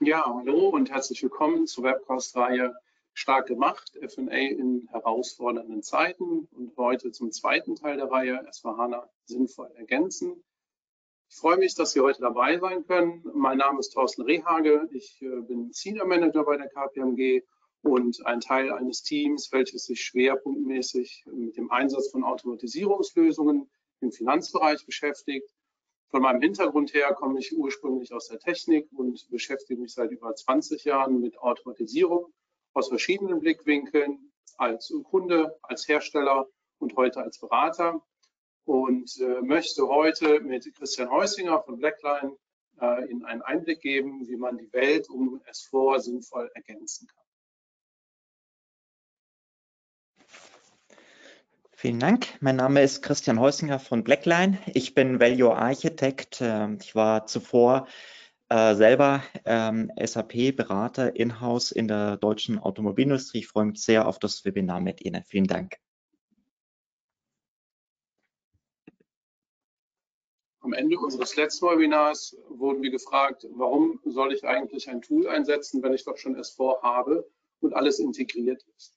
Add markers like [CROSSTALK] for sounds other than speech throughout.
Ja, hallo und herzlich willkommen zur Webcast-Reihe Stark gemacht, F&A in herausfordernden Zeiten und heute zum zweiten Teil der Reihe S4HANA sinnvoll ergänzen. Ich freue mich, dass Sie heute dabei sein können. Mein Name ist Thorsten Rehage. Ich äh, bin Senior Manager bei der KPMG und ein Teil eines Teams, welches sich schwerpunktmäßig mit dem Einsatz von Automatisierungslösungen im Finanzbereich beschäftigt. Von meinem Hintergrund her komme ich ursprünglich aus der Technik und beschäftige mich seit über 20 Jahren mit Automatisierung aus verschiedenen Blickwinkeln, als Kunde, als Hersteller und heute als Berater und äh, möchte heute mit Christian Heusinger von Blackline äh, Ihnen einen Einblick geben, wie man die Welt um S4 sinnvoll ergänzen kann. Vielen Dank. Mein Name ist Christian Heusinger von Blackline. Ich bin Value Architect. Ähm, ich war zuvor äh, selber ähm, SAP-Berater in-house in der deutschen Automobilindustrie. Ich freue mich sehr auf das Webinar mit Ihnen. Vielen Dank. Am Ende unseres letzten Webinars wurden wir gefragt, warum soll ich eigentlich ein Tool einsetzen, wenn ich doch schon S4 habe und alles integriert ist.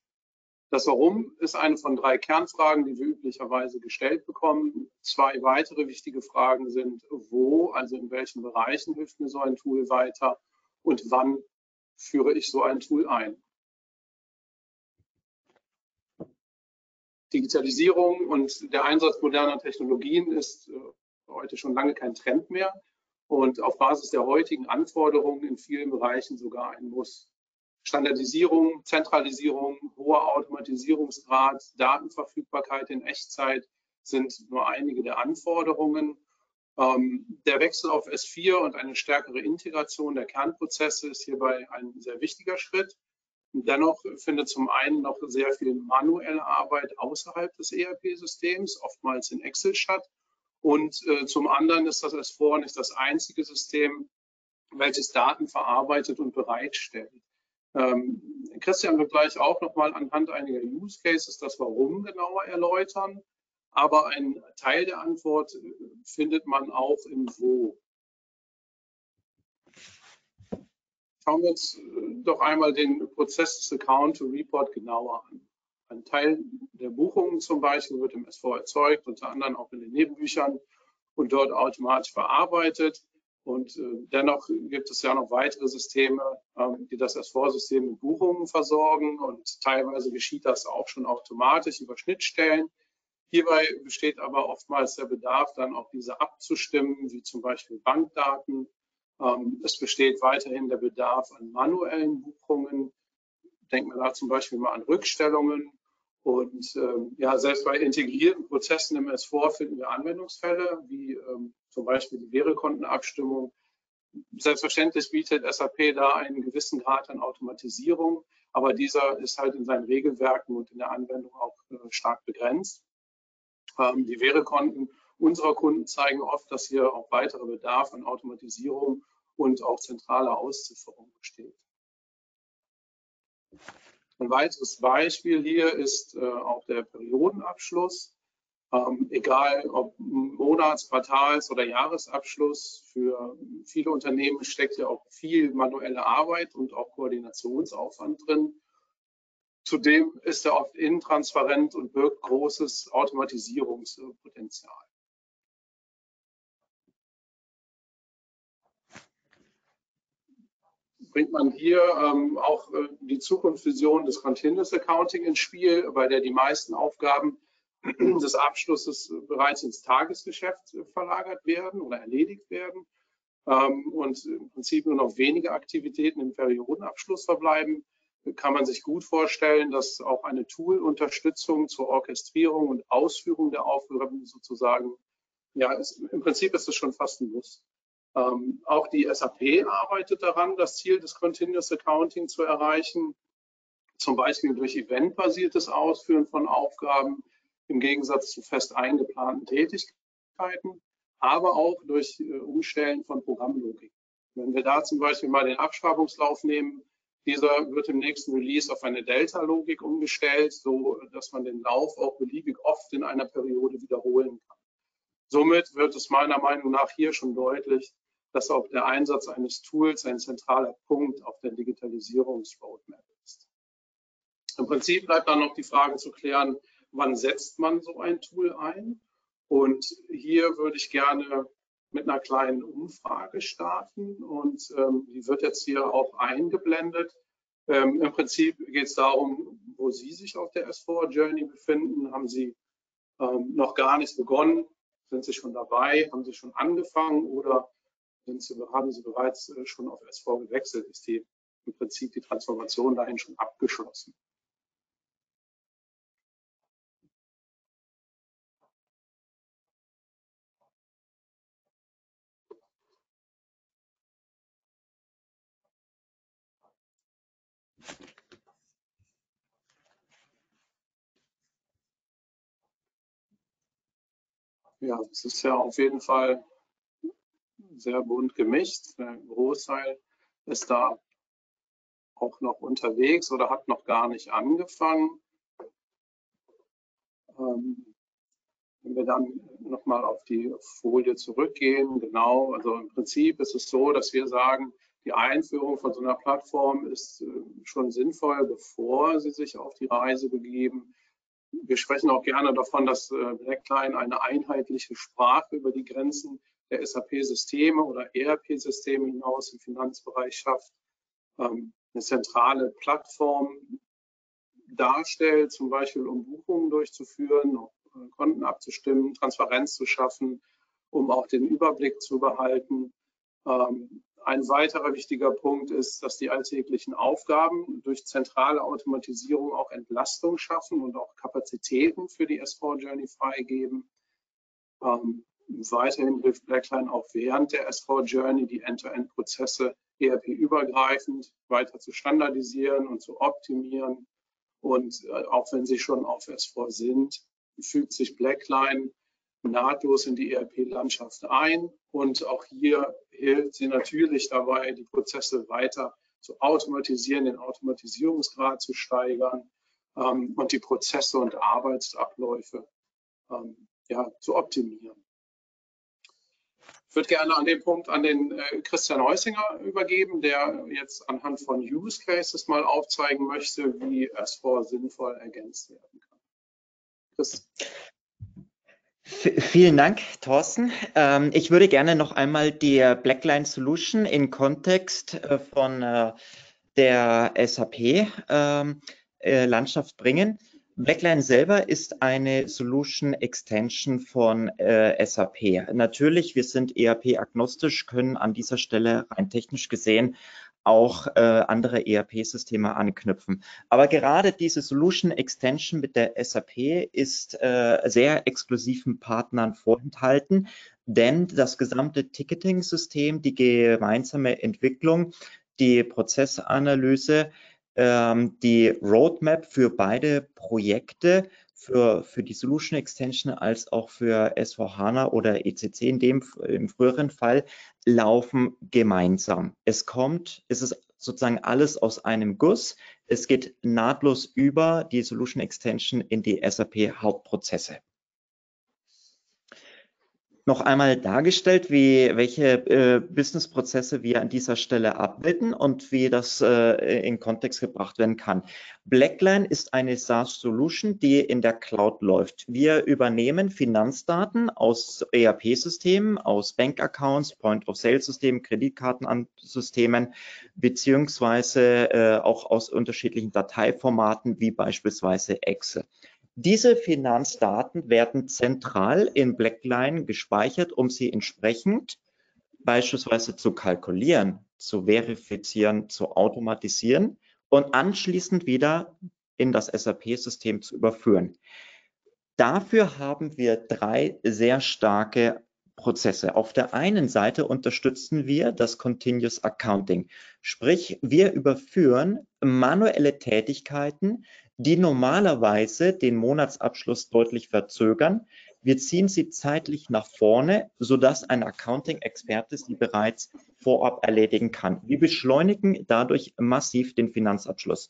Das Warum ist eine von drei Kernfragen, die wir üblicherweise gestellt bekommen. Zwei weitere wichtige Fragen sind, wo, also in welchen Bereichen hilft mir so ein Tool weiter und wann führe ich so ein Tool ein. Digitalisierung und der Einsatz moderner Technologien ist äh, heute schon lange kein Trend mehr und auf Basis der heutigen Anforderungen in vielen Bereichen sogar ein Muss. Standardisierung, Zentralisierung, hoher Automatisierungsgrad, Datenverfügbarkeit in Echtzeit sind nur einige der Anforderungen. Ähm, der Wechsel auf S4 und eine stärkere Integration der Kernprozesse ist hierbei ein sehr wichtiger Schritt. Dennoch findet zum einen noch sehr viel manuelle Arbeit außerhalb des ERP-Systems, oftmals in Excel statt. Und äh, zum anderen ist das S4 nicht das einzige System, welches Daten verarbeitet und bereitstellt. Ähm, Christian wird gleich auch nochmal anhand einiger Use Cases das Warum genauer erläutern. Aber ein Teil der Antwort äh, findet man auch im Wo. Schauen wir uns äh, doch einmal den Prozess des Account to Report genauer an. Ein Teil der Buchungen zum Beispiel wird im SV erzeugt, unter anderem auch in den Nebenbüchern und dort automatisch verarbeitet. Und äh, dennoch gibt es ja noch weitere Systeme, ähm, die das S4-System mit Buchungen versorgen und teilweise geschieht das auch schon automatisch über Schnittstellen. Hierbei besteht aber oftmals der Bedarf, dann auch diese abzustimmen, wie zum Beispiel Bankdaten. Ähm, es besteht weiterhin der Bedarf an manuellen Buchungen. Denken wir da zum Beispiel mal an Rückstellungen. Und ähm, ja, selbst bei integrierten Prozessen im S4 finden wir Anwendungsfälle, wie zum Beispiel die Währekontenabstimmung. Selbstverständlich bietet SAP da einen gewissen Grad an Automatisierung, aber dieser ist halt in seinen Regelwerken und in der Anwendung auch äh, stark begrenzt. Ähm, die Währekonten unserer Kunden zeigen oft, dass hier auch weiterer Bedarf an Automatisierung und auch zentraler Auszifferung besteht. Ein weiteres Beispiel hier ist äh, auch der Periodenabschluss. Ähm, egal ob Monats-, Quartals- oder Jahresabschluss, für viele Unternehmen steckt ja auch viel manuelle Arbeit und auch Koordinationsaufwand drin. Zudem ist er oft intransparent und birgt großes Automatisierungspotenzial. bringt man hier ähm, auch äh, die Zukunftsvision des Continuous Accounting ins Spiel, bei der die meisten Aufgaben [CLEARS THROAT] des Abschlusses bereits ins Tagesgeschäft verlagert werden oder erledigt werden ähm, und im Prinzip nur noch wenige Aktivitäten im Periodenabschluss verbleiben, kann man sich gut vorstellen, dass auch eine Tool-Unterstützung zur Orchestrierung und Ausführung der Aufgaben sozusagen, ja, ist, im Prinzip ist es schon fast ein Muss. Ähm, auch die SAP arbeitet daran, das Ziel des Continuous Accounting zu erreichen, zum Beispiel durch eventbasiertes Ausführen von Aufgaben, im Gegensatz zu fest eingeplanten Tätigkeiten, aber auch durch äh, Umstellen von Programmlogik. Wenn wir da zum Beispiel mal den Abschreibungslauf nehmen, dieser wird im nächsten Release auf eine Delta-Logik umgestellt, so dass man den Lauf auch beliebig oft in einer Periode wiederholen kann. Somit wird es meiner Meinung nach hier schon deutlich, dass auch der Einsatz eines Tools ein zentraler Punkt auf der Digitalisierungsroadmap ist. Im Prinzip bleibt dann noch die Frage zu klären, wann setzt man so ein Tool ein? Und hier würde ich gerne mit einer kleinen Umfrage starten und ähm, die wird jetzt hier auch eingeblendet. Ähm, Im Prinzip geht es darum, wo Sie sich auf der S4 Journey befinden. Haben Sie ähm, noch gar nicht begonnen? Sind Sie schon dabei? Haben Sie schon angefangen oder Sie, haben Sie bereits äh, schon auf S4 gewechselt? Ist die im Prinzip die Transformation dahin schon abgeschlossen? Ja, es ist ja auf jeden Fall sehr bunt gemischt. Ein Großteil ist da auch noch unterwegs oder hat noch gar nicht angefangen. Ähm, wenn wir dann nochmal auf die Folie zurückgehen, genau, also im Prinzip ist es so, dass wir sagen, die Einführung von so einer Plattform ist äh, schon sinnvoll, bevor Sie sich auf die Reise begeben. Wir sprechen auch gerne davon, dass äh, Blackline eine einheitliche Sprache über die Grenzen der SAP-Systeme oder ERP-Systeme hinaus im Finanzbereich schafft, ähm, eine zentrale Plattform darstellt, zum Beispiel um Buchungen durchzuführen, äh, Konten abzustimmen, Transparenz zu schaffen, um auch den Überblick zu behalten. Ähm, ein weiterer wichtiger Punkt ist, dass die alltäglichen Aufgaben durch zentrale Automatisierung auch Entlastung schaffen und auch Kapazitäten für die S4 Journey freigeben. Ähm, weiterhin hilft Blackline auch während der S4 Journey die End-to-End-Prozesse ERP-übergreifend weiter zu standardisieren und zu optimieren. Und äh, auch wenn sie schon auf S4 sind, fügt sich Blackline nahtlos in die ERP-Landschaft ein. Und auch hier hilft sie natürlich dabei, die Prozesse weiter zu automatisieren, den Automatisierungsgrad zu steigern ähm, und die Prozesse und Arbeitsabläufe ähm, ja, zu optimieren. Ich würde gerne an dem Punkt an den äh, Christian Heusinger übergeben, der jetzt anhand von Use Cases mal aufzeigen möchte, wie S4 sinnvoll ergänzt werden kann. Chris. Vielen Dank, Thorsten. Ähm, ich würde gerne noch einmal die Blackline Solution in Kontext äh, von äh, der SAP-Landschaft ähm, bringen. Blackline selber ist eine Solution Extension von äh, SAP. Natürlich, wir sind ERP-agnostisch, können an dieser Stelle rein technisch gesehen auch äh, andere ERP-Systeme anknüpfen. Aber gerade diese Solution Extension mit der SAP ist äh, sehr exklusiven Partnern vorenthalten, denn das gesamte Ticketing-System, die gemeinsame Entwicklung, die Prozessanalyse, ähm, die Roadmap für beide Projekte für, für die Solution Extension als auch für S4HANA oder ECC in dem im früheren Fall laufen gemeinsam. Es kommt, es ist sozusagen alles aus einem Guss. Es geht nahtlos über die Solution Extension in die SAP Hauptprozesse noch einmal dargestellt, wie, welche äh, Businessprozesse wir an dieser Stelle abbilden und wie das äh, in Kontext gebracht werden kann. Blackline ist eine SaaS-Solution, die in der Cloud läuft. Wir übernehmen Finanzdaten aus ERP-Systemen, aus Bankaccounts, Point-of-Sale-Systemen, Kreditkartensystemen, beziehungsweise äh, auch aus unterschiedlichen Dateiformaten wie beispielsweise Excel. Diese Finanzdaten werden zentral in Blackline gespeichert, um sie entsprechend beispielsweise zu kalkulieren, zu verifizieren, zu automatisieren und anschließend wieder in das SAP-System zu überführen. Dafür haben wir drei sehr starke Prozesse. Auf der einen Seite unterstützen wir das Continuous Accounting, sprich wir überführen manuelle Tätigkeiten, die normalerweise den Monatsabschluss deutlich verzögern. Wir ziehen sie zeitlich nach vorne, sodass ein Accounting-Experte sie bereits vorab erledigen kann. Wir beschleunigen dadurch massiv den Finanzabschluss.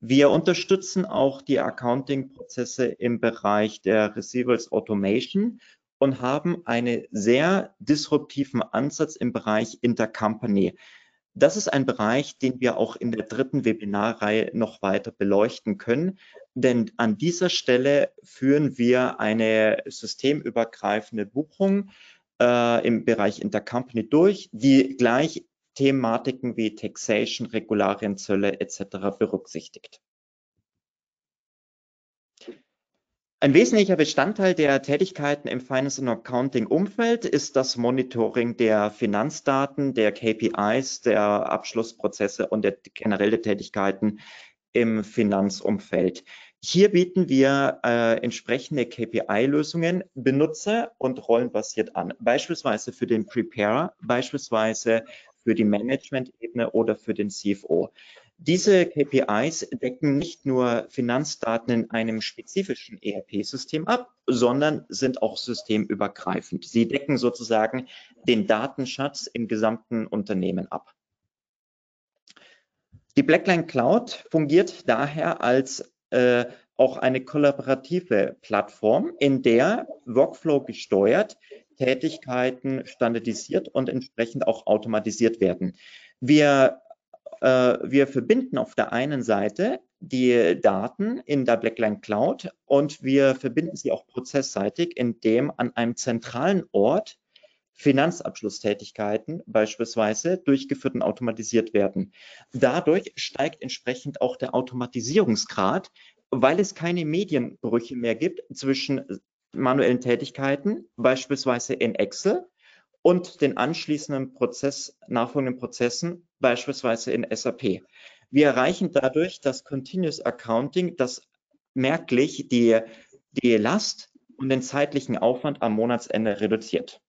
Wir unterstützen auch die Accounting-Prozesse im Bereich der Receivables Automation und haben einen sehr disruptiven Ansatz im Bereich Intercompany. Das ist ein Bereich, den wir auch in der dritten Webinarreihe noch weiter beleuchten können, denn an dieser Stelle führen wir eine systemübergreifende Buchung äh, im Bereich Intercompany durch, die gleich Thematiken wie Taxation, Regularien, Zölle etc. berücksichtigt. Ein wesentlicher Bestandteil der Tätigkeiten im Finance and Accounting Umfeld ist das Monitoring der Finanzdaten, der KPIs, der Abschlussprozesse und der generelle Tätigkeiten im Finanzumfeld. Hier bieten wir äh, entsprechende KPI-Lösungen benutzer- und rollenbasiert an, beispielsweise für den Preparer, beispielsweise für die Management-Ebene oder für den CFO. Diese KPIs decken nicht nur Finanzdaten in einem spezifischen ERP-System ab, sondern sind auch systemübergreifend. Sie decken sozusagen den Datenschatz im gesamten Unternehmen ab. Die Blackline Cloud fungiert daher als äh, auch eine kollaborative Plattform, in der Workflow gesteuert Tätigkeiten standardisiert und entsprechend auch automatisiert werden. Wir, wir verbinden auf der einen Seite die Daten in der Blackline Cloud und wir verbinden sie auch prozessseitig, indem an einem zentralen Ort Finanzabschlusstätigkeiten beispielsweise durchgeführt und automatisiert werden. Dadurch steigt entsprechend auch der Automatisierungsgrad, weil es keine Medienbrüche mehr gibt zwischen manuellen Tätigkeiten, beispielsweise in Excel, und den anschließenden Prozess, nachfolgenden Prozessen, beispielsweise in SAP. Wir erreichen dadurch das Continuous Accounting, das merklich die, die Last und den zeitlichen Aufwand am Monatsende reduziert.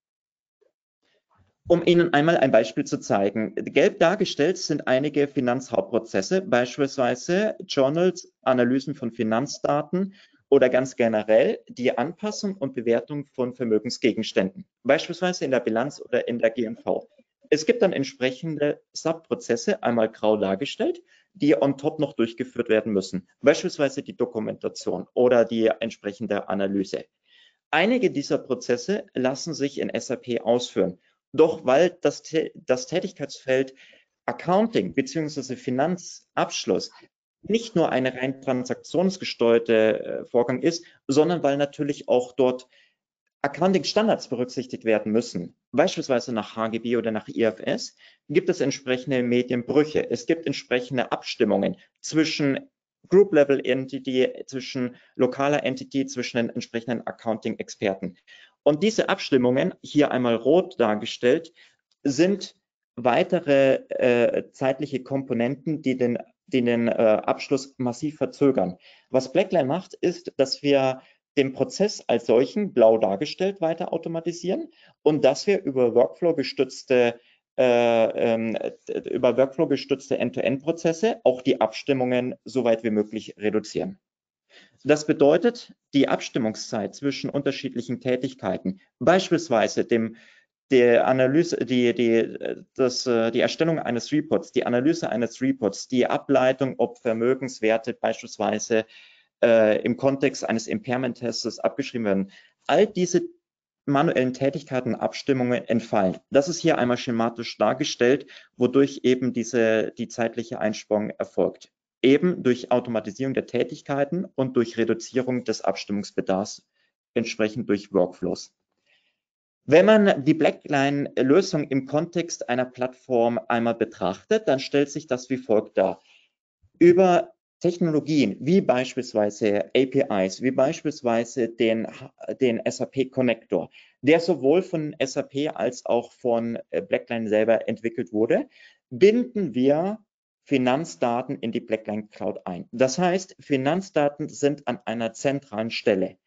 Um Ihnen einmal ein Beispiel zu zeigen. Gelb dargestellt sind einige Finanzhauptprozesse, beispielsweise Journals, Analysen von Finanzdaten oder ganz generell die Anpassung und Bewertung von Vermögensgegenständen, beispielsweise in der Bilanz oder in der GMV. Es gibt dann entsprechende Subprozesse, einmal grau dargestellt, die on top noch durchgeführt werden müssen, beispielsweise die Dokumentation oder die entsprechende Analyse. Einige dieser Prozesse lassen sich in SAP ausführen doch weil das, das Tätigkeitsfeld Accounting bzw. Finanzabschluss nicht nur eine rein transaktionsgesteuerte äh, Vorgang ist, sondern weil natürlich auch dort Accounting-Standards berücksichtigt werden müssen. Beispielsweise nach HGB oder nach IFS gibt es entsprechende Medienbrüche. Es gibt entsprechende Abstimmungen zwischen Group-Level Entity, zwischen lokaler Entity, zwischen den entsprechenden Accounting-Experten. Und diese Abstimmungen, hier einmal rot dargestellt, sind weitere äh, zeitliche Komponenten, die den, den äh, Abschluss massiv verzögern. Was Blackline macht, ist, dass wir den Prozess als solchen, blau dargestellt, weiter automatisieren und dass wir über Workflow gestützte äh, ähm, über Workflow gestützte End-to-End-Prozesse auch die Abstimmungen so weit wie möglich reduzieren. Das bedeutet, die Abstimmungszeit zwischen unterschiedlichen Tätigkeiten, beispielsweise dem der Analyse, die, die, das, die Erstellung eines Reports, die Analyse eines Reports, die Ableitung, ob Vermögenswerte beispielsweise äh, im Kontext eines Impairment-Tests abgeschrieben werden. All diese manuellen Tätigkeiten, Abstimmungen entfallen. Das ist hier einmal schematisch dargestellt, wodurch eben diese, die zeitliche Einsparung erfolgt eben durch Automatisierung der Tätigkeiten und durch Reduzierung des Abstimmungsbedarfs, entsprechend durch Workflows. Wenn man die Blackline-Lösung im Kontext einer Plattform einmal betrachtet, dann stellt sich das wie folgt dar. Über Technologien wie beispielsweise APIs, wie beispielsweise den, den SAP Connector, der sowohl von SAP als auch von Blackline selber entwickelt wurde, binden wir Finanzdaten in die Blackline Cloud ein. Das heißt, Finanzdaten sind an einer zentralen Stelle.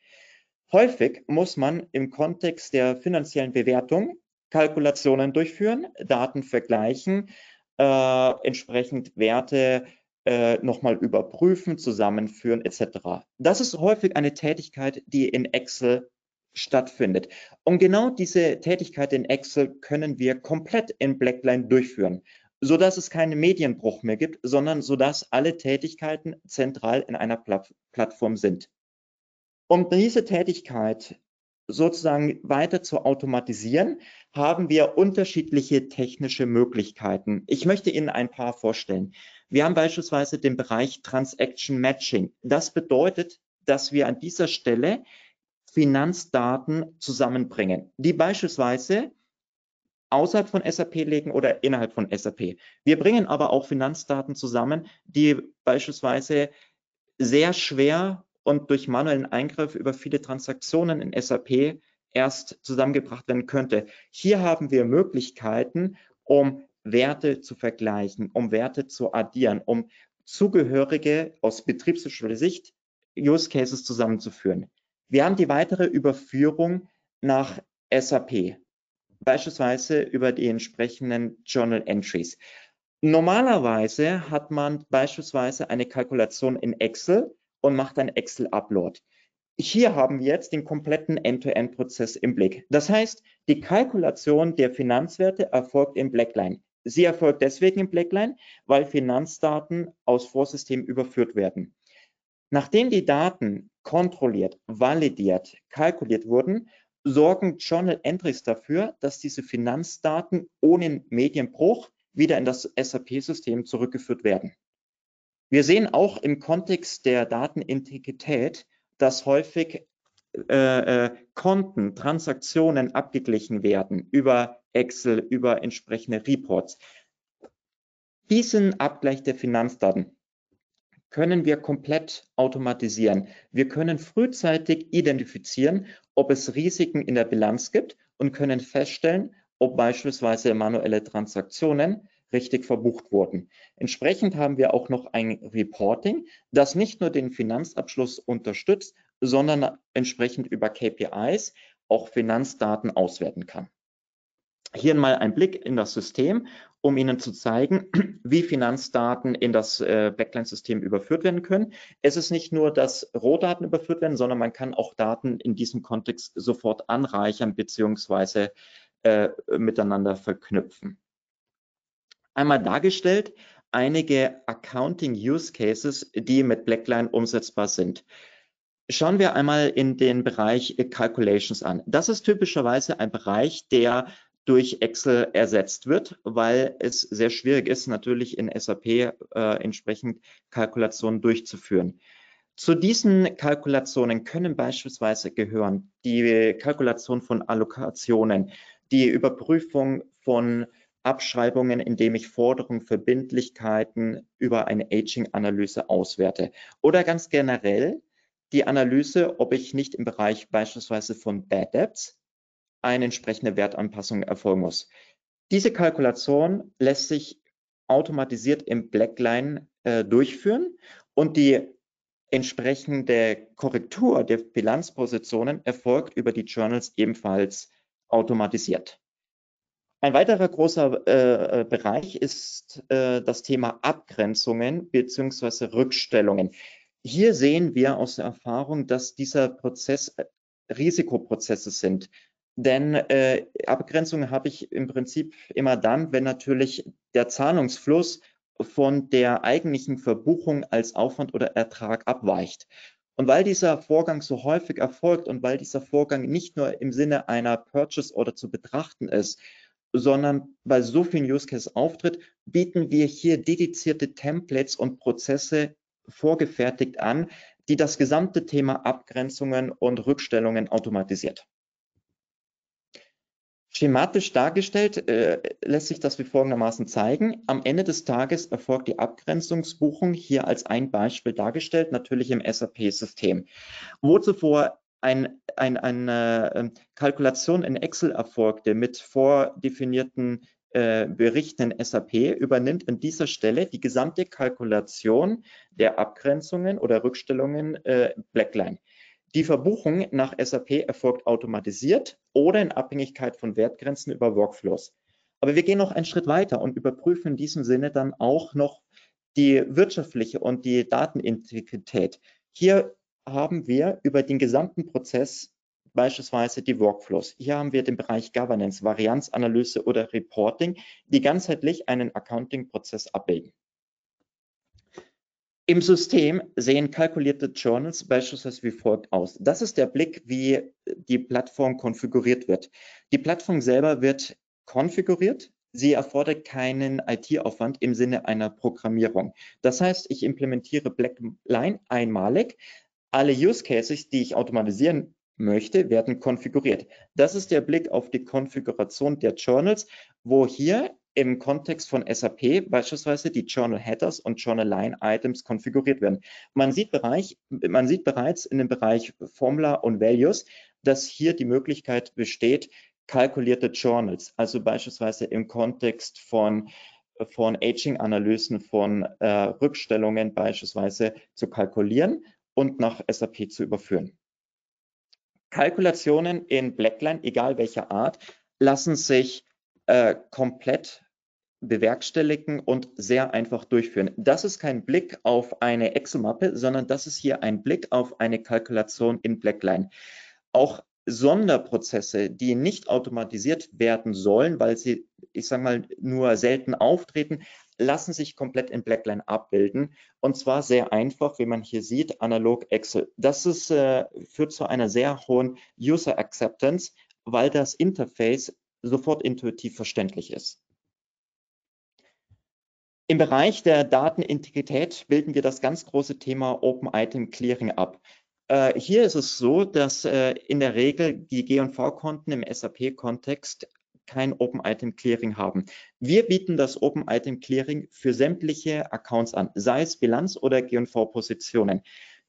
Häufig muss man im Kontext der finanziellen Bewertung Kalkulationen durchführen, Daten vergleichen, äh, entsprechend Werte äh, nochmal überprüfen, zusammenführen etc. Das ist häufig eine Tätigkeit, die in Excel stattfindet. Und genau diese Tätigkeit in Excel können wir komplett in Blackline durchführen so dass es keinen Medienbruch mehr gibt, sondern so dass alle Tätigkeiten zentral in einer Plattform sind. Um diese Tätigkeit sozusagen weiter zu automatisieren, haben wir unterschiedliche technische Möglichkeiten. Ich möchte Ihnen ein paar vorstellen. Wir haben beispielsweise den Bereich Transaction Matching. Das bedeutet, dass wir an dieser Stelle Finanzdaten zusammenbringen, die beispielsweise außerhalb von SAP liegen oder innerhalb von SAP. Wir bringen aber auch Finanzdaten zusammen, die beispielsweise sehr schwer und durch manuellen Eingriff über viele Transaktionen in SAP erst zusammengebracht werden könnte. Hier haben wir Möglichkeiten, um Werte zu vergleichen, um Werte zu addieren, um zugehörige aus betriebswirtschaftlicher Sicht Use Cases zusammenzuführen. Wir haben die weitere Überführung nach SAP, beispielsweise über die entsprechenden Journal Entries. Normalerweise hat man beispielsweise eine Kalkulation in Excel und macht ein Excel-Upload. Hier haben wir jetzt den kompletten End-to-End-Prozess im Blick. Das heißt, die Kalkulation der Finanzwerte erfolgt im Blackline. Sie erfolgt deswegen im Blackline, weil Finanzdaten aus Vorsystemen überführt werden. Nachdem die Daten kontrolliert, validiert, kalkuliert wurden, sorgen Journal Entries dafür, dass diese Finanzdaten ohne Medienbruch wieder in das SAP-System zurückgeführt werden. Wir sehen auch im Kontext der Datenintegrität, dass häufig äh, äh, Konten, Transaktionen abgeglichen werden über Excel, über entsprechende Reports. Diesen Abgleich der Finanzdaten können wir komplett automatisieren. Wir können frühzeitig identifizieren, ob es Risiken in der Bilanz gibt und können feststellen, ob beispielsweise manuelle Transaktionen richtig verbucht wurden. Entsprechend haben wir auch noch ein Reporting, das nicht nur den Finanzabschluss unterstützt, sondern entsprechend über KPIs auch Finanzdaten auswerten kann. Hier mal ein Blick in das System, um Ihnen zu zeigen, [CLEARS THROAT] wie Finanzdaten in das äh, Backline-System überführt werden können. Es ist nicht nur, dass Rohdaten überführt werden, sondern man kann auch Daten in diesem Kontext sofort anreichern beziehungsweise äh, miteinander verknüpfen. Einmal dargestellt einige Accounting Use Cases, die mit Blackline umsetzbar sind. Schauen wir einmal in den Bereich Calculations an. Das ist typischerweise ein Bereich, der durch Excel ersetzt wird, weil es sehr schwierig ist, natürlich in SAP äh, entsprechend Kalkulationen durchzuführen. Zu diesen Kalkulationen können beispielsweise gehören die Kalkulation von Allokationen, die Überprüfung von Abschreibungen, indem ich Forderungen, Verbindlichkeiten über eine Aging-Analyse auswerte. Oder ganz generell die Analyse, ob ich nicht im Bereich beispielsweise von Bad Debts eine entsprechende Wertanpassung erfolgen muss. Diese Kalkulation lässt sich automatisiert im Blackline äh, durchführen und die entsprechende Korrektur der Bilanzpositionen erfolgt über die Journals ebenfalls automatisiert. Ein weiterer großer äh, äh Bereich ist äh, das Thema Abgrenzungen beziehungsweise Rückstellungen. Hier sehen wir aus der Erfahrung, dass dieser Prozess äh, Risikoprozesse sind. Denn äh, Abgrenzungen habe ich im Prinzip immer dann, wenn natürlich der Zahlungsfluss von der eigentlichen Verbuchung als Aufwand oder Ertrag abweicht. Und weil dieser Vorgang so häufig erfolgt und weil dieser Vorgang nicht nur im Sinne einer Purchase Order zu betrachten ist, sondern bei so vielen Use Cases auftritt, bieten wir hier dedizierte Templates und Prozesse vorgefertigt an, die das gesamte Thema Abgrenzungen und Rückstellungen automatisiert. Schematisch dargestellt äh, lässt sich das wie folgendermaßen zeigen. Am Ende des Tages erfolgt die Abgrenzungsbuchung hier als ein Beispiel dargestellt, natürlich im SAP-System. Wo zuvor ein, ein, eine ähm, Kalkulation in Excel erfolgte mit vordefinierten äh, Berichten in SAP, übernimmt an dieser Stelle die gesamte Kalkulation der Abgrenzungen oder Rückstellungen äh, Blackline. Die Verbuchung nach SAP erfolgt automatisiert oder in Abhängigkeit von Wertgrenzen über Workflows. Aber wir gehen noch einen Schritt weiter und überprüfen in diesem Sinne dann auch noch die wirtschaftliche und die Datenintegrität. Hier haben wir über den gesamten Prozess beispielsweise die Workflows. Hier haben wir den Bereich Governance, Varianzanalyse oder Reporting, die ganzheitlich einen Accounting-Prozess abbilden. Im System sehen kalkulierte Journals beispielsweise wie folgt aus. Das ist der Blick, wie die Plattform konfiguriert wird. Die Plattform selber wird konfiguriert. Sie erfordert keinen IT-Aufwand im Sinne einer Programmierung. Das heißt, ich implementiere Blackline einmalig. Alle Use Cases, die ich automatisieren möchte, werden konfiguriert. Das ist der Blick auf die Konfiguration der Journals, wo hier im Kontext von SAP beispielsweise die Journal Headers und Journal Line Items konfiguriert werden. Man sieht, Bereich, man sieht bereits in dem Bereich Formula und Values, dass hier die Möglichkeit besteht, kalkulierte Journals, also beispielsweise im Kontext von von Aging-Analysen, von äh, Rückstellungen beispielsweise zu kalkulieren und nach SAP zu überführen. Kalkulationen in Blackline, egal welcher Art, lassen sich äh, komplett bewerkstelligen und sehr einfach durchführen. Das ist kein Blick auf eine Excel-Mappe, sondern das ist hier ein Blick auf eine Kalkulation in Blackline. Auch Sonderprozesse, die nicht automatisiert werden sollen, weil sie, ich sage mal, nur selten auftreten, lassen sich komplett in Blackline abbilden. Und zwar sehr einfach, wie man hier sieht, analog Excel. Das ist, äh, führt zu einer sehr hohen User Acceptance, weil das Interface sofort intuitiv verständlich ist. Im Bereich der Datenintegrität bilden wir das ganz große Thema Open Item Clearing ab. Äh, hier ist es so, dass äh, in der Regel die G&V-Konten im SAP-Kontext kein Open Item Clearing haben. Wir bieten das Open Item Clearing für sämtliche Accounts an, sei es Bilanz oder G&V-Positionen.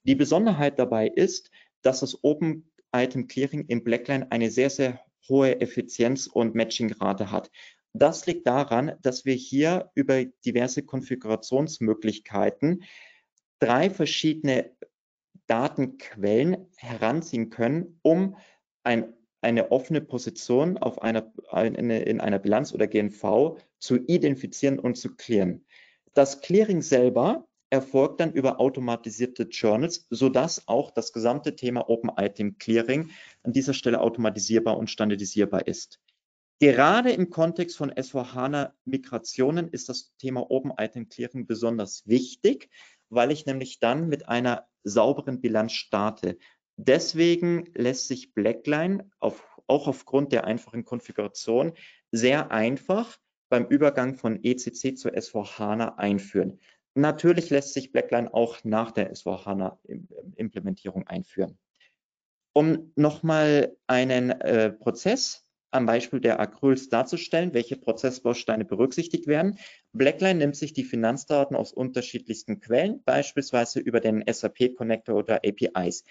Die Besonderheit dabei ist, dass das Open Item Clearing im Blackline eine sehr, sehr hohe Effizienz und Matchingrate hat. Das liegt daran, dass wir hier über diverse Konfigurationsmöglichkeiten drei verschiedene Datenquellen heranziehen können, um ein, eine offene Position auf einer, eine, in einer Bilanz oder GNV zu identifizieren und zu clearen. Das Clearing selber erfolgt dann über automatisierte Journals, sodass auch das gesamte Thema Open Item Clearing an dieser Stelle automatisierbar und standardisierbar ist. Gerade im Kontext von S4HANA Migrationen ist das Thema Open Item Clearing besonders wichtig, weil ich nämlich dann mit einer sauberen Bilanz starte. Deswegen lässt sich Blackline auf, auch aufgrund der einfachen Konfiguration sehr einfach beim Übergang von ECC zu S4HANA einführen. Natürlich lässt sich Blackline auch nach der S4HANA-Implementierung einführen. Um nochmal einen äh, Prozess am Beispiel der Acryls darzustellen, welche Prozessbausteine berücksichtigt werden. Blackline nimmt sich die Finanzdaten aus unterschiedlichsten Quellen, beispielsweise über den SAP Connector oder APIs.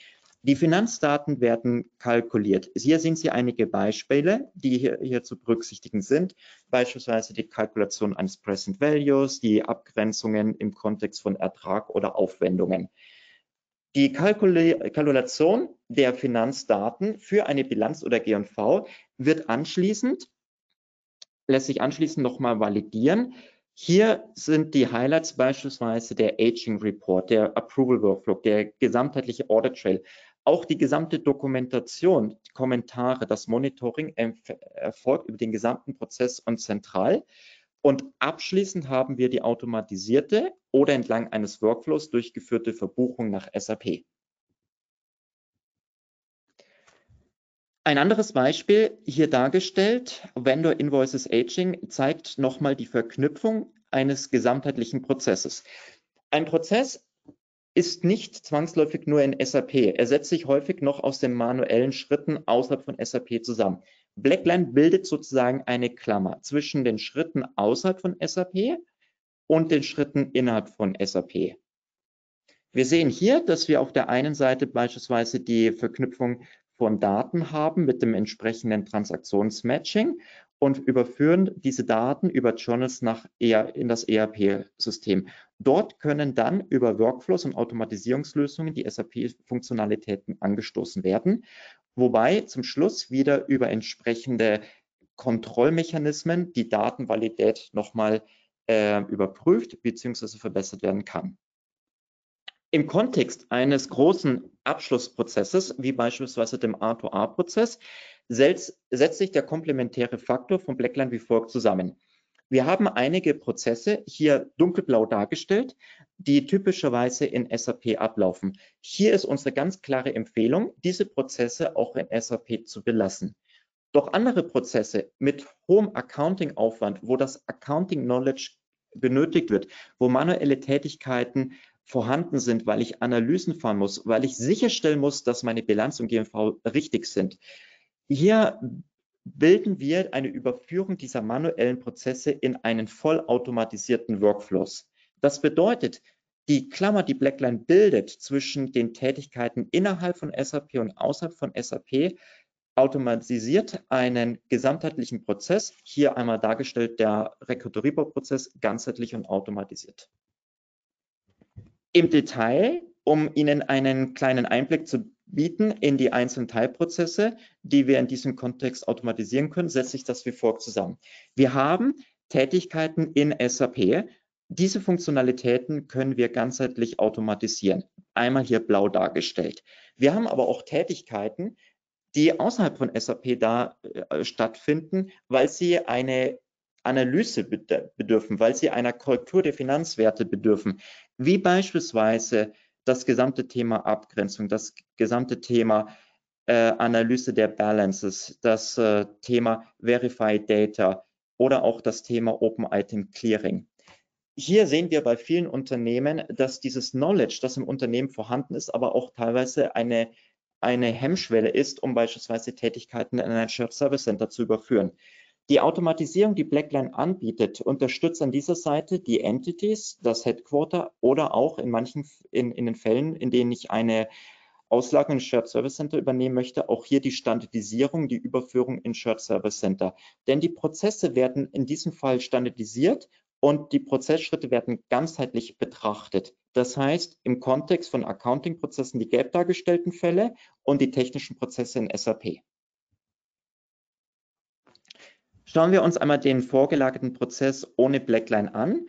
Die Finanzdaten werden kalkuliert. Hier sehen Sie einige Beispiele, die hier, hier, zu berücksichtigen sind. Beispielsweise die Kalkulation eines Present Values, die Abgrenzungen im Kontext von Ertrag oder Aufwendungen. Die Kalkulation der Finanzdaten für eine Bilanz oder G&V wird anschließend, lässt sich anschließend nochmal validieren. Hier sind die Highlights beispielsweise der Aging Report, der Approval Workflow, der gesamtheitliche Audit Trail. Auch die gesamte Dokumentation, die Kommentare, das Monitoring erfolgt über den gesamten Prozess und zentral. Und abschließend haben wir die automatisierte oder entlang eines Workflows durchgeführte Verbuchung nach SAP. Ein anderes Beispiel hier dargestellt, Vendor Invoices Aging, zeigt nochmal die Verknüpfung eines gesamtheitlichen Prozesses. Ein Prozess ist nicht zwangsläufig nur in SAP. Er setzt sich häufig noch aus den manuellen Schritten außerhalb von SAP zusammen. Blackline bildet sozusagen eine Klammer zwischen den Schritten außerhalb von SAP und den Schritten innerhalb von SAP. Wir sehen hier, dass wir auf der einen Seite beispielsweise die Verknüpfung von Daten haben mit dem entsprechenden Transaktionsmatching und überführen diese Daten über Journals nach in das ERP-System. Dort können dann über Workflows und Automatisierungslösungen die SAP-Funktionalitäten angestoßen werden, wobei zum Schluss wieder über entsprechende Kontrollmechanismen die Datenvalidität nochmal äh, überprüft bzw. verbessert werden kann. Im Kontext eines großen Abschlussprozesses, wie beispielsweise dem A2A-Prozess, setzt, setzt sich der komplementäre Faktor von Blackline wie folgt zusammen. Wir haben einige Prozesse hier dunkelblau dargestellt. die typischerweise in SAP ablaufen. Hier ist unsere ganz klare Empfehlung, diese Prozesse auch in SAP zu belassen. Doch andere Prozesse mit hohem Accounting-Aufwand, wo das Accounting-Knowledge benötigt wird, wo manuelle Tätigkeiten vorhanden sind, weil ich Analysen fahren muss, weil ich sicherstellen muss, dass meine Bilanz und GMV richtig sind. Hier bilden wir eine Überführung dieser manuellen Prozesse in einen vollautomatisierten Workflows. Das bedeutet, die Klammer, die Blackline bildet zwischen den Tätigkeiten innerhalb von SAP und außerhalb von SAP, automatisiert einen gesamtheitlichen Prozess, hier einmal dargestellt der Rekrutierungsprozess, ganzheitlich und automatisiert. Im Detail, um Ihnen einen kleinen Einblick zu bieten in die einzelnen Teilprozesse, die wir in diesem Kontext automatisieren können, setze ich das wie folgt zusammen. Wir haben Tätigkeiten in SAP. Diese Funktionalitäten können wir ganzheitlich automatisieren. Einmal hier blau dargestellt. Wir haben aber auch Tätigkeiten, die außerhalb von SAP da äh, stattfinden, weil sie eine Analyse bedürfen, weil sie einer Korrektur der Finanzwerte bedürfen, wie beispielsweise das gesamte Thema Abgrenzung, das gesamte Thema äh, Analyse der Balances, das äh, Thema Verified Data oder auch das Thema Open Item Clearing. Hier sehen wir bei vielen Unternehmen, dass dieses Knowledge, das im Unternehmen vorhanden ist, aber auch teilweise eine eine Hemmschwelle ist, um beispielsweise Tätigkeiten in ein Shared Service Center zu überführen. Die Automatisierung, die Blackline anbietet, unterstützt an dieser Seite die Entities, das Headquarter oder auch in manchen, in, in den Fällen, in denen ich eine Auslagerung in Shared Service Center übernehmen möchte, auch hier die Standardisierung, die Überführung in Shared Service Center. Denn die Prozesse werden in diesem Fall standardisiert und die Prozessschritte werden ganzheitlich betrachtet. Das heißt, im Kontext von Accounting-Prozessen die gelb dargestellten Fälle und die technischen Prozesse in SAP. Schauen wir uns einmal den vorgelagerten Prozess ohne Blackline an.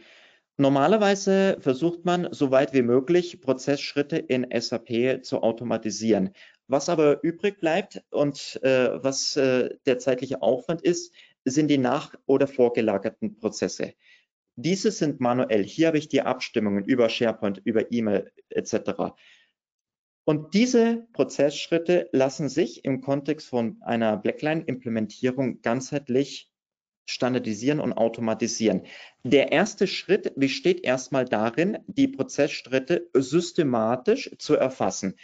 Normalerweise versucht man, so weit wie möglich, Prozessschritte in SAP zu automatisieren. Was aber übrig bleibt und äh, was äh, der zeitliche Aufwand ist, sind die nach- oder vorgelagerten Prozesse. Diese sind manuell. Hier habe ich die Abstimmungen über SharePoint, über E-Mail etc. Und diese Prozessschritte lassen sich im Kontext von einer Blackline-Implementierung ganzheitlich standardisieren und automatisieren. Der erste Schritt besteht erstmal darin, die Prozessschritte systematisch zu erfassen.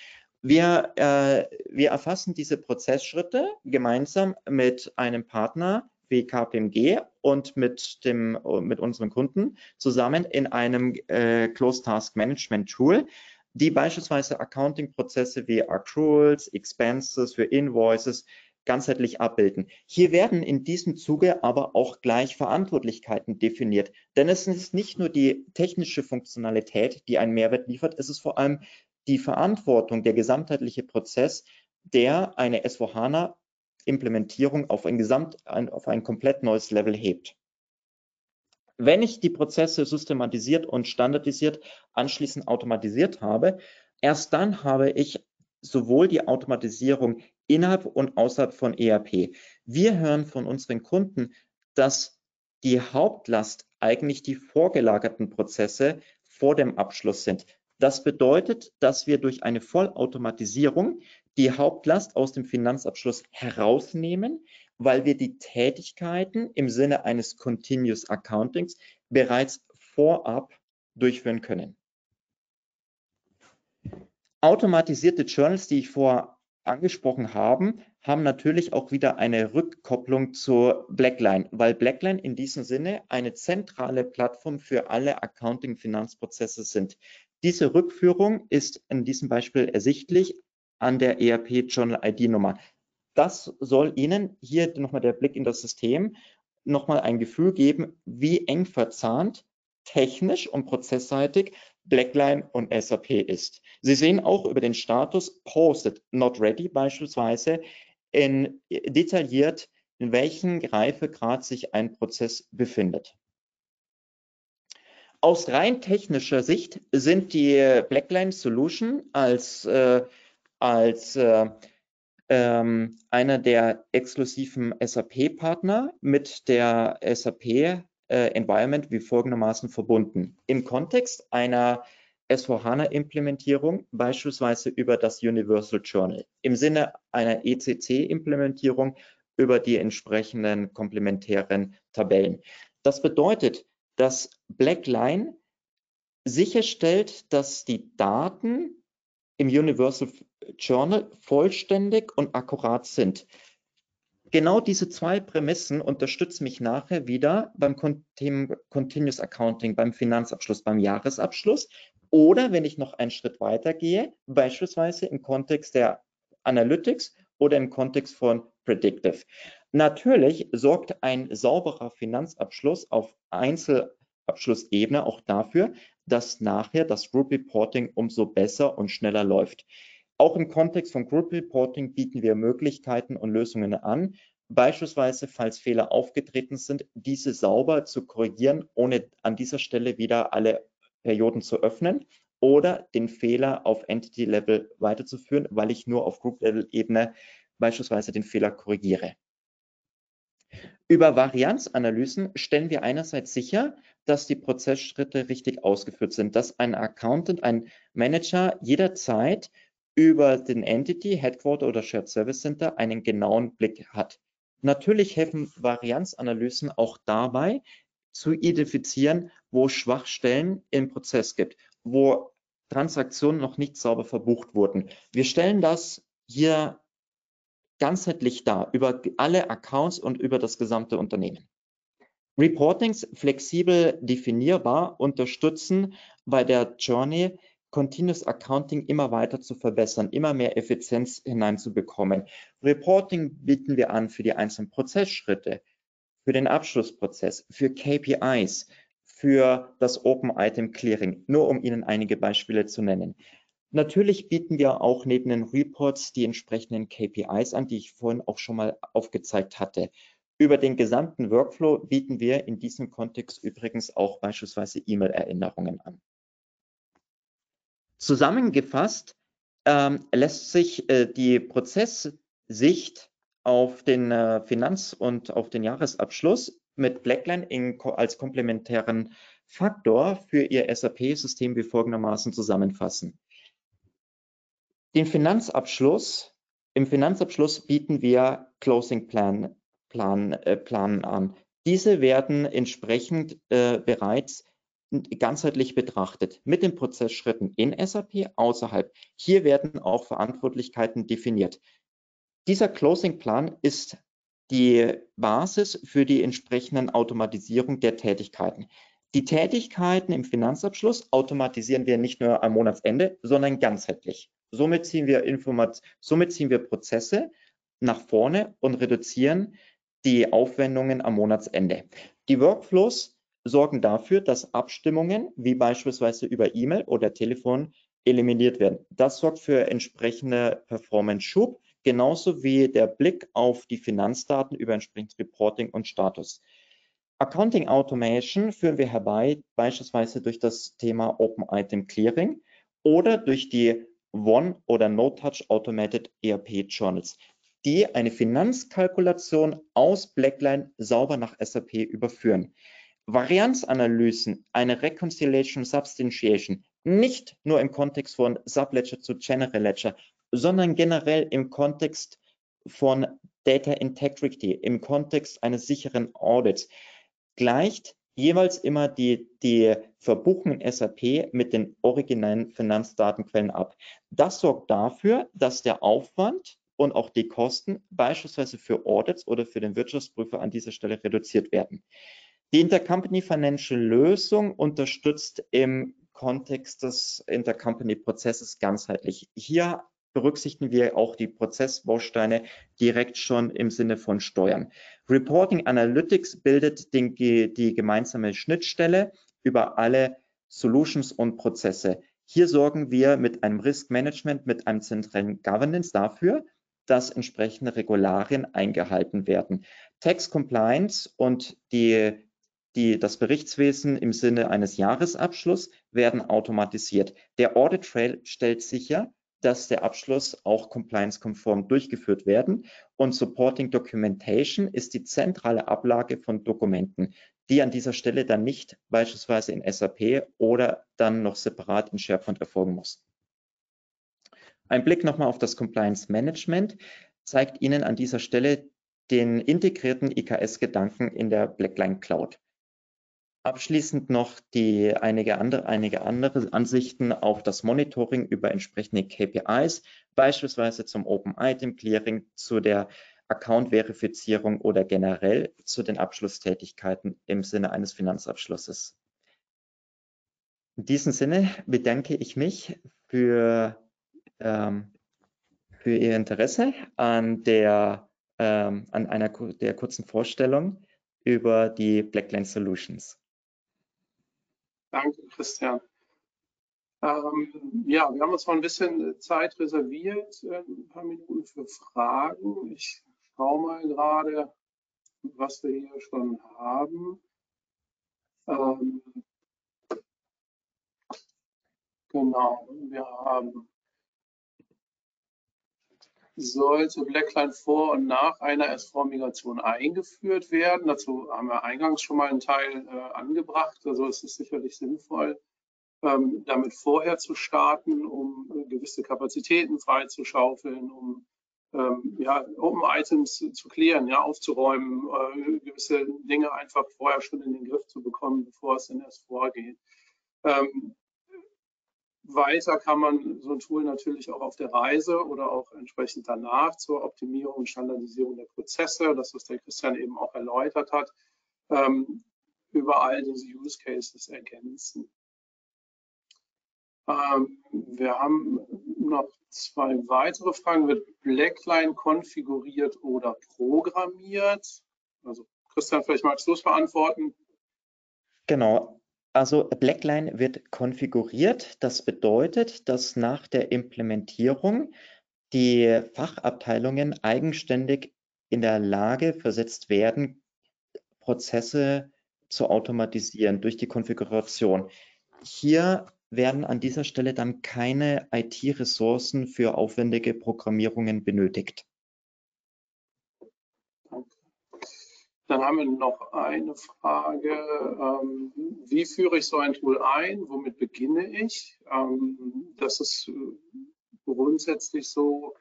Wir, äh, wir erfassen diese Prozessschritte gemeinsam mit einem Partner wie KPMG und mit, dem, mit unseren Kunden zusammen in einem äh, Closed Task Management Tool, die beispielsweise Accounting-Prozesse wie Accruals, Expenses für Invoices ganzheitlich abbilden. Hier werden in diesem Zuge aber auch gleich Verantwortlichkeiten definiert, denn es ist nicht nur die technische Funktionalität, die einen Mehrwert liefert, es ist vor allem die Verantwortung, der gesamtheitliche Prozess, der eine S4HANA Implementierung auf ein Gesamt, auf ein komplett neues Level hebt. Wenn ich die Prozesse systematisiert und standardisiert anschließend automatisiert habe, erst dann habe ich sowohl die Automatisierung innerhalb und außerhalb von ERP. Wir hören von unseren Kunden, dass die Hauptlast eigentlich die vorgelagerten Prozesse vor dem Abschluss sind. Das bedeutet, dass wir durch eine Vollautomatisierung die Hauptlast aus dem Finanzabschluss herausnehmen, weil wir die Tätigkeiten im Sinne eines Continuous Accountings bereits vorab durchführen können. Automatisierte Journals, die ich vorher angesprochen habe, haben natürlich auch wieder eine Rückkopplung zur Blackline, weil Blackline in diesem Sinne eine zentrale Plattform für alle Accounting-Finanzprozesse sind. Diese Rückführung ist in diesem Beispiel ersichtlich an der ERP Journal ID Nummer. Das soll Ihnen hier nochmal der Blick in das System nochmal ein Gefühl geben, wie eng verzahnt technisch und prozessseitig Blackline und SAP ist. Sie sehen auch über den Status Posted Not Ready beispielsweise in, detailliert, in welchem Reifegrad sich ein Prozess befindet. Aus rein technischer Sicht sind die Blackline Solution als äh, als äh, ähm, einer der exklusiven SAP-Partner mit der SAP äh, Environment wie folgendermaßen verbunden. Im Kontext einer S4HANA-Implementierung, beispielsweise über das Universal Journal. Im Sinne einer ECC-Implementierung über die entsprechenden komplementären Tabellen. Das bedeutet, dass Blackline sicherstellt, dass die Daten im Universal Journal vollständig und akkurat sind. Genau diese zwei Prämissen unterstützen mich nachher wieder beim Continuous Accounting, beim Finanzabschluss, beim Jahresabschluss oder wenn ich noch einen Schritt weiter gehe, beispielsweise im Kontext der Analytics oder im Kontext von Predictive. Natürlich sorgt ein sauberer Finanzabschluss auf Einzelabschlussebene auch dafür, dass nachher das Group Reporting umso besser und schneller läuft. Auch im Kontext von Group Reporting bieten wir Möglichkeiten und Lösungen an, beispielsweise, falls Fehler aufgetreten sind, diese sauber zu korrigieren, ohne an dieser Stelle wieder alle Perioden zu öffnen oder den Fehler auf Entity-Level weiterzuführen, weil ich nur auf Group-Level-Ebene beispielsweise den Fehler korrigiere. Über Varianzanalysen stellen wir einerseits sicher, dass die Prozessschritte richtig ausgeführt sind, dass ein Accountant, ein Manager jederzeit über den Entity, Headquarter oder Shared Service Center einen genauen Blick hat. Natürlich helfen Varianzanalysen auch dabei, zu identifizieren, wo Schwachstellen im Prozess gibt, wo Transaktionen noch nicht sauber verbucht wurden. Wir stellen das hier ganzheitlich dar über alle Accounts und über das gesamte Unternehmen. Reportings flexibel definierbar unterstützen bei der Journey Continuous Accounting immer weiter zu verbessern, immer mehr Effizienz hineinzubekommen. Reporting bieten wir an für die einzelnen Prozessschritte, für den Abschlussprozess, für KPIs, für das Open Item Clearing, nur um Ihnen einige Beispiele zu nennen. Natürlich bieten wir auch neben den Reports die entsprechenden KPIs an, die ich vorhin auch schon mal aufgezeigt hatte. Über den gesamten Workflow bieten wir in diesem Kontext übrigens auch beispielsweise E-Mail-Erinnerungen an. Zusammengefasst ähm, lässt sich äh, die Prozesssicht auf den äh, Finanz- und auf den Jahresabschluss mit Blackline in, als komplementären Faktor für Ihr SAP-System wie folgendermaßen zusammenfassen. Den Finanzabschluss, im Finanzabschluss bieten wir Closing Plan, Plan, äh, Plan an. Diese werden entsprechend äh, bereits ganzheitlich betrachtet mit den Prozessschritten in SAP außerhalb. Hier werden auch Verantwortlichkeiten definiert. Dieser Closing Plan ist die Basis für die entsprechenden Automatisierung der Tätigkeiten. Die Tätigkeiten im Finanzabschluss automatisieren wir nicht nur am Monatsende, sondern ganzheitlich. Somit ziehen wir Informat somit ziehen wir Prozesse nach vorne und reduzieren die Aufwendungen am Monatsende. Die Workflows sorgen dafür, dass Abstimmungen wie beispielsweise über E-Mail oder Telefon eliminiert werden. Das sorgt für entsprechende Performance-Schub, genauso wie der Blick auf die Finanzdaten über entsprechendes Reporting und Status. Accounting Automation führen wir herbei, beispielsweise durch das Thema Open Item Clearing oder durch die One- oder No-Touch Automated ERP Journals, die eine Finanzkalkulation aus Blackline sauber nach SAP überführen. Varianzanalysen, eine Reconciliation Substantiation, nicht nur im Kontext von Subledger zu General Ledger, sondern generell im Kontext von Data Integrity, im Kontext eines sicheren Audits, gleicht jeweils immer die, die Verbuchung in SAP mit den originellen Finanzdatenquellen ab. Das sorgt dafür, dass der Aufwand und auch die Kosten beispielsweise für Audits oder für den Wirtschaftsprüfer an dieser Stelle reduziert werden. Die Intercompany Financial Lösung unterstützt im Kontext des Intercompany-Prozesses ganzheitlich. Hier berücksichtigen wir auch die Prozessbausteine direkt schon im Sinne von Steuern. Reporting Analytics bildet den, die gemeinsame Schnittstelle über alle Solutions und Prozesse. Hier sorgen wir mit einem Risk Management, mit einem zentralen Governance dafür, dass entsprechende Regularien eingehalten werden. Tax Compliance und die die, das Berichtswesen im Sinne eines Jahresabschlusses werden automatisiert. Der Audit Trail stellt sicher, dass der Abschluss auch compliance-konform durchgeführt werden und Supporting Documentation ist die zentrale Ablage von Dokumenten. die an dieser Stelle dann nicht beispielsweise in SAP oder dann noch separat in SharePoint erfolgen muss. Ein Blick nochmal auf das Compliance Management zeigt Ihnen an dieser Stelle den integrierten IKS-Gedanken in der Blackline Cloud. Abschließend noch die einige andere, einige andere Ansichten auf das Monitoring über entsprechende KPIs, beispielsweise zum Open Item Clearing, zu der Account-Verifizierung oder generell zu den Abschlusstätigkeiten im Sinne eines Finanzabschlusses. In diesem Sinne bedanke ich mich für, ähm, für Ihr Interesse an, der, ähm, an einer der kurzen Vorstellung über die Blackline Solutions. Danke, Christian. Ähm, ja, wir haben uns mal ein bisschen Zeit reserviert, äh, ein paar Minuten für Fragen. Ich schaue mal gerade, was wir hier schon haben. Ähm, genau, wir haben sollte Blackline vor und nach einer S4-Migration eingeführt werden. Dazu haben wir eingangs schon mal einen Teil äh, angebracht. Also es ist sicherlich sinnvoll, ähm, damit vorher zu starten, um äh, gewisse Kapazitäten freizuschaufeln, um ähm, ja, Open Items zu klären, ja, aufzuräumen, äh, gewisse Dinge einfach vorher schon in den Griff zu bekommen, bevor es in S4 geht. Ähm, weiter kann man so ein Tool natürlich auch auf der Reise oder auch entsprechend danach zur Optimierung und Standardisierung der Prozesse, das was der Christian eben auch erläutert hat, ähm, überall diese Use Cases ergänzen. Ähm, wir haben noch zwei weitere Fragen. Wird Blackline konfiguriert oder programmiert? Also Christian, vielleicht magst du es beantworten. Genau, also Blackline wird konfiguriert. Das bedeutet, dass nach der Implementierung die Fachabteilungen eigenständig in der Lage versetzt werden, Prozesse zu automatisieren durch die Konfiguration. Hier werden an dieser Stelle dann keine IT-Ressourcen für aufwendige Programmierungen benötigt. Dann haben wir noch eine Frage. Ähm, wie führe ich so ein Tool ein? Womit beginne ich? Ähm, das ist äh, grundsätzlich so.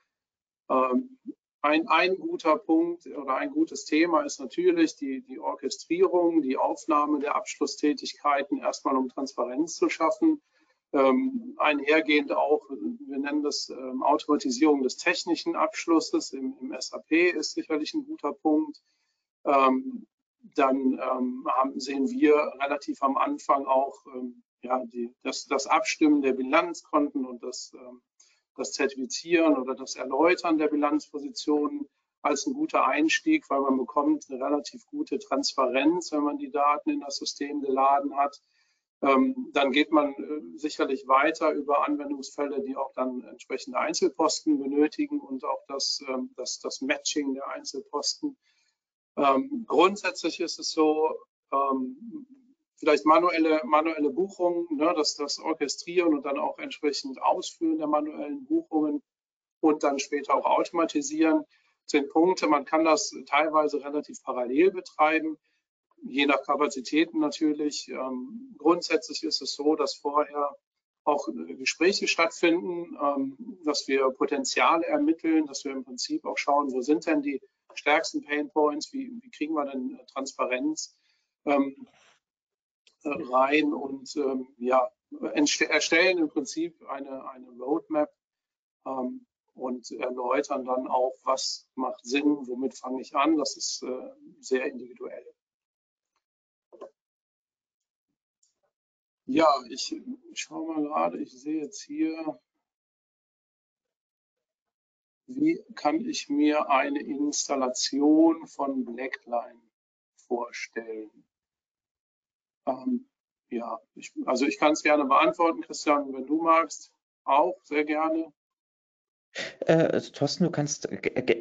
Ähm, ein, ein guter Punkt oder ein gutes Thema ist natürlich die, die Orchestrierung, die Aufnahme der Abschlusstätigkeiten, erstmal um Transparenz zu schaffen. Ähm, einhergehend auch, wir nennen das ähm, Automatisierung des technischen Abschlusses im, im SAP ist sicherlich ein guter Punkt ähm, dann ähm, haben, sehen wir relativ am Anfang auch ähm, ja, die, das, das, Abstimmen der Bilanzkonten und das, ähm, das Zertifizieren oder das Erläutern der Bilanzpositionen als ein guter Einstieg, weil man bekommt eine relativ gute Transparenz, wenn man die Daten in das System geladen hat. Ähm, dann geht man äh, sicherlich weiter über Anwendungsfälle, die auch dann entsprechende Einzelposten benötigen und auch das, ähm, das, das Matching der Einzelposten. Ähm, grundsätzlich ist es so, ähm, vielleicht manuelle, manuelle Buchungen, ne, das, das Orchestrieren und dann auch entsprechend Ausführen der manuellen Buchungen und dann später auch automatisieren sind Punkte. Man kann das teilweise relativ parallel betreiben, je nach Kapazitäten natürlich. Ähm, grundsätzlich ist es so, dass vorher auch Gespräche stattfinden, ähm, dass wir Potenziale ermitteln, dass wir im Prinzip auch schauen, wo sind denn die stärksten Pain Points, wie, wie kriegen wir denn äh, Transparenz ähm, äh, rein und ähm, ja, erstellen im Prinzip eine, eine Roadmap ähm, und erläutern dann auch, was macht Sinn, womit fange ich an. Das ist äh, sehr individuell. Ja, ich schaue mal gerade, ich sehe jetzt hier wie kann ich mir eine Installation von Blackline vorstellen? Ähm, ja, ich, also ich kann es gerne beantworten, Christian, wenn du magst, auch sehr gerne. Äh, Thorsten, du kannst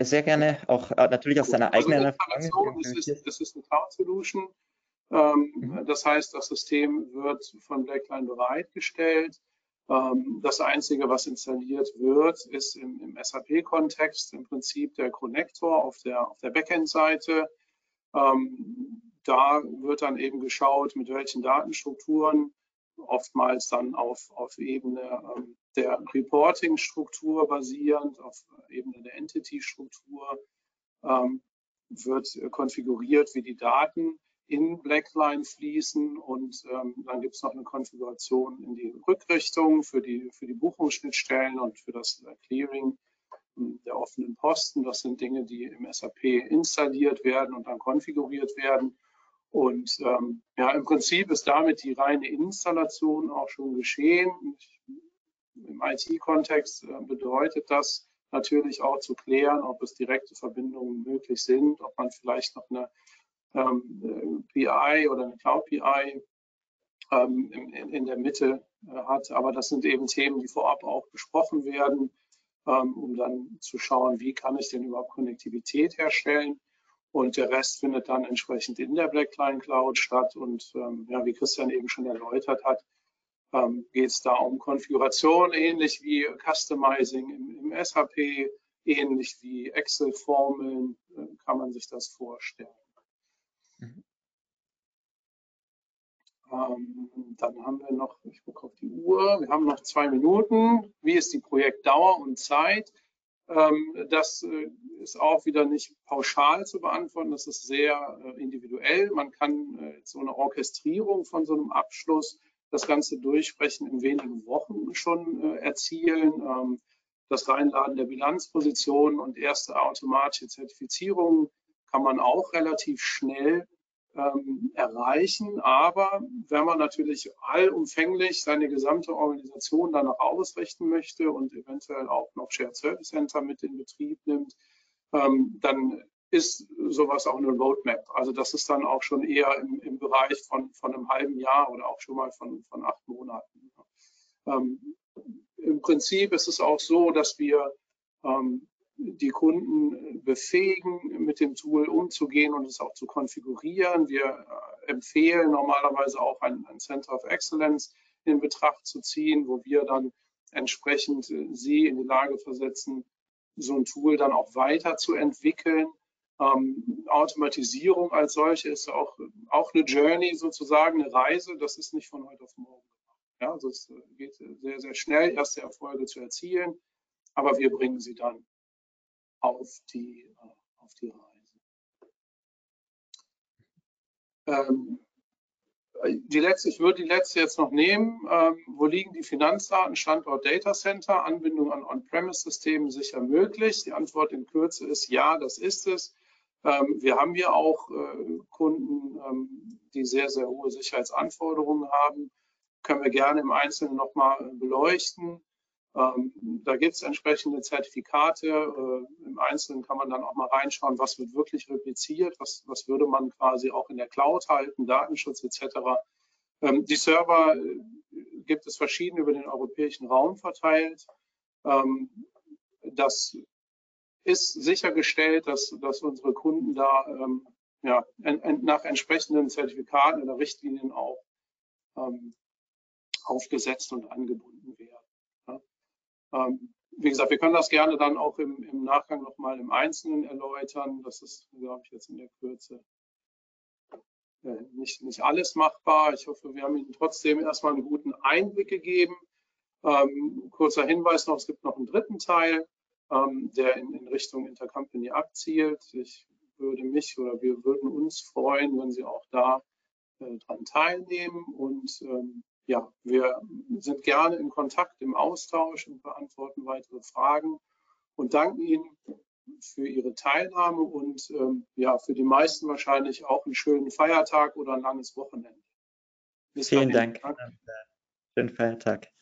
sehr gerne auch äh, natürlich aus deiner also eigenen Erfahrung. Es ist, es ist eine Cloud Solution. Ähm, mhm. Das heißt, das System wird von Blackline bereitgestellt. Ähm, das Einzige, was installiert wird, ist im, im SAP-Kontext im Prinzip der Connector auf der, auf der Backend-Seite. Ähm, da wird dann eben geschaut, mit welchen Datenstrukturen, oftmals dann auf, auf Ebene ähm, der Reporting-Struktur basierend, auf Ebene der Entity-Struktur, ähm, wird konfiguriert, wie die Daten in Blackline fließen und ähm, dann gibt es noch eine Konfiguration in die Rückrichtung für die, für die Buchungsschnittstellen und für das Clearing ähm, der offenen Posten. Das sind Dinge, die im SAP installiert werden und dann konfiguriert werden. Und ähm, ja, im Prinzip ist damit die reine Installation auch schon geschehen. Im IT-Kontext äh, bedeutet das natürlich auch zu klären, ob es direkte Verbindungen möglich sind, ob man vielleicht noch eine ähm, PI oder eine Cloud PI ähm, in, in, der Mitte äh, hat. Aber das sind eben Themen, die vorab auch besprochen werden, ähm, um dann zu schauen, wie kann ich denn überhaupt Konnektivität herstellen. Und der Rest findet dann entsprechend in der Blackline Cloud statt. Und ähm, ja, wie Christian eben schon erläutert hat, ähm, geht es da um Konfiguration, ähnlich wie Customizing im, im SAP, ähnlich wie Excel-Formeln, äh, kann man sich das vorstellen. Ähm, dann haben wir noch, ich gucke auf die Uhr, wir haben noch zwei Minuten. Wie ist die Projektdauer und Zeit? Ähm, das äh, ist auch wieder nicht pauschal zu beantworten, das ist sehr äh, individuell. Man kann äh, so eine Orchestrierung von so einem Abschluss, das Ganze durchsprechen, in wenigen Wochen schon äh, erzielen. Ähm, das Reinladen der Bilanzpositionen und erste automatische Zertifizierungen kann man auch relativ schnell ähm, erreichen. Aber wenn man natürlich allumfänglich seine gesamte Organisation danach ausrichten möchte und eventuell auch noch Shared Service Center mit in Betrieb nimmt, ähm, dann ist sowas auch eine Roadmap. Also das ist dann auch schon eher im, im Bereich von, von einem halben Jahr oder auch schon mal von, von acht Monaten. Ähm, Im Prinzip ist es auch so, dass wir ähm, die Kunden befähigen, mit dem Tool umzugehen und es auch zu konfigurieren. Wir äh, empfehlen normalerweise auch ein, ein Center of Excellence in Betracht zu ziehen, wo wir dann entsprechend äh, sie in die Lage versetzen, so ein Tool dann auch weiterzuentwickeln. Ähm, Automatisierung als solche ist auch, auch eine Journey sozusagen, eine Reise. Das ist nicht von heute auf morgen. Ja, also es äh, geht sehr, sehr schnell, erste Erfolge zu erzielen, aber wir bringen sie dann auf die, äh, auf die Reise. Ähm, die letzte, ich würde die letzte jetzt noch nehmen. Ähm, wo liegen die Finanzdaten? Standort Data Center, Anbindung an On-Premise-Systemen sicher möglich? Die Antwort in Kürze ist ja, das ist es. Ähm, wir haben hier auch äh, Kunden, ähm, die sehr, sehr hohe Sicherheitsanforderungen haben. Können wir gerne im Einzelnen nochmal beleuchten. Ähm, da gibt es entsprechende Zertifikate. Äh, Im Einzelnen kann man dann auch mal reinschauen, was wird wirklich repliziert, was, was würde man quasi auch in der Cloud halten, Datenschutz etc. Ähm, die Server äh, gibt es verschieden über den europäischen Raum verteilt. Ähm, das ist sichergestellt, dass, dass unsere Kunden da ähm, ja, en, en, nach entsprechenden Zertifikaten oder Richtlinien auch ähm, aufgesetzt und angebunden wie gesagt, wir können das gerne dann auch im, im Nachgang nochmal im Einzelnen erläutern. Das ist, glaube ich, jetzt in der Kürze äh, nicht, nicht alles machbar. Ich hoffe, wir haben Ihnen trotzdem erstmal einen guten Einblick gegeben. Ähm, kurzer Hinweis noch, es gibt noch einen dritten Teil, ähm, der in, in, Richtung Intercompany abzielt. Ich würde mich oder wir würden uns freuen, wenn Sie auch da äh, dran teilnehmen und ähm, ja, wir sind gerne in Kontakt, im Austausch und beantworten weitere Fragen und danken Ihnen für Ihre Teilnahme und ähm, ja, für die meisten wahrscheinlich auch einen schönen Feiertag oder ein langes Wochenende. Bis Vielen dahin. Dank. Schönen Feiertag.